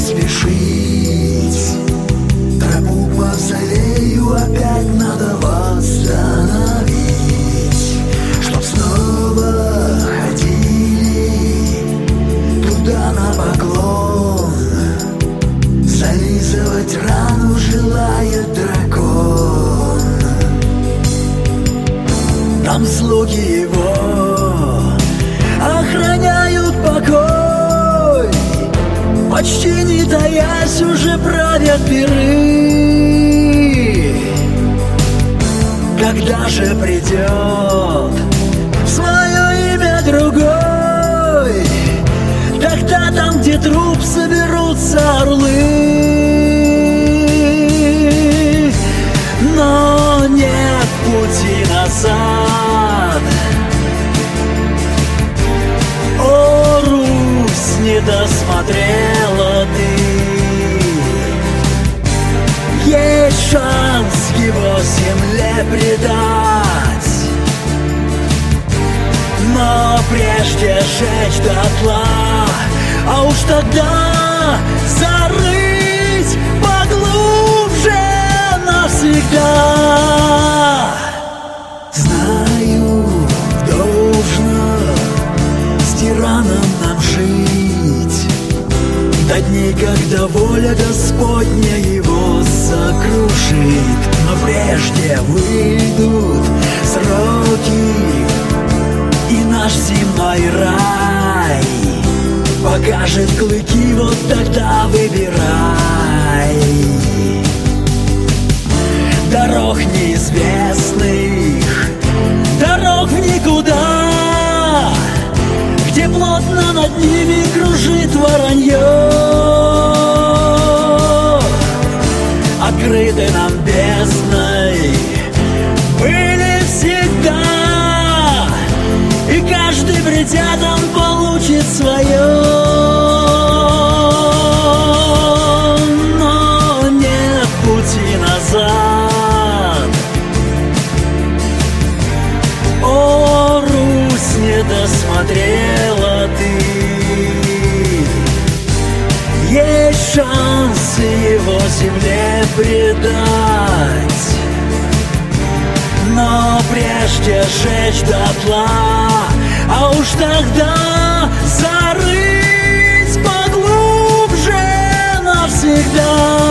спешить Тропу к мавзолею опять надо восстановить. Чтоб снова ходили туда на поклон. Зализывать рану желает дракон. Там слуги его таясь уже правят пиры Когда же придет свое имя другой Тогда там, где труп соберутся орлы. Но нет пути назад. О, Русь, не досмотрела ты шанс его земле предать. Но прежде сжечь дотла А уж тогда зарыть поглубже навсегда сокрушит Но прежде выйдут сроки И наш земной рай Покажет клыки, вот тогда выбирай свое Но нет пути назад. О, Русь, не досмотрела ты. Есть шанс его земле предать. Но прежде сжечь дотла а уж тогда зарыть поглубже навсегда.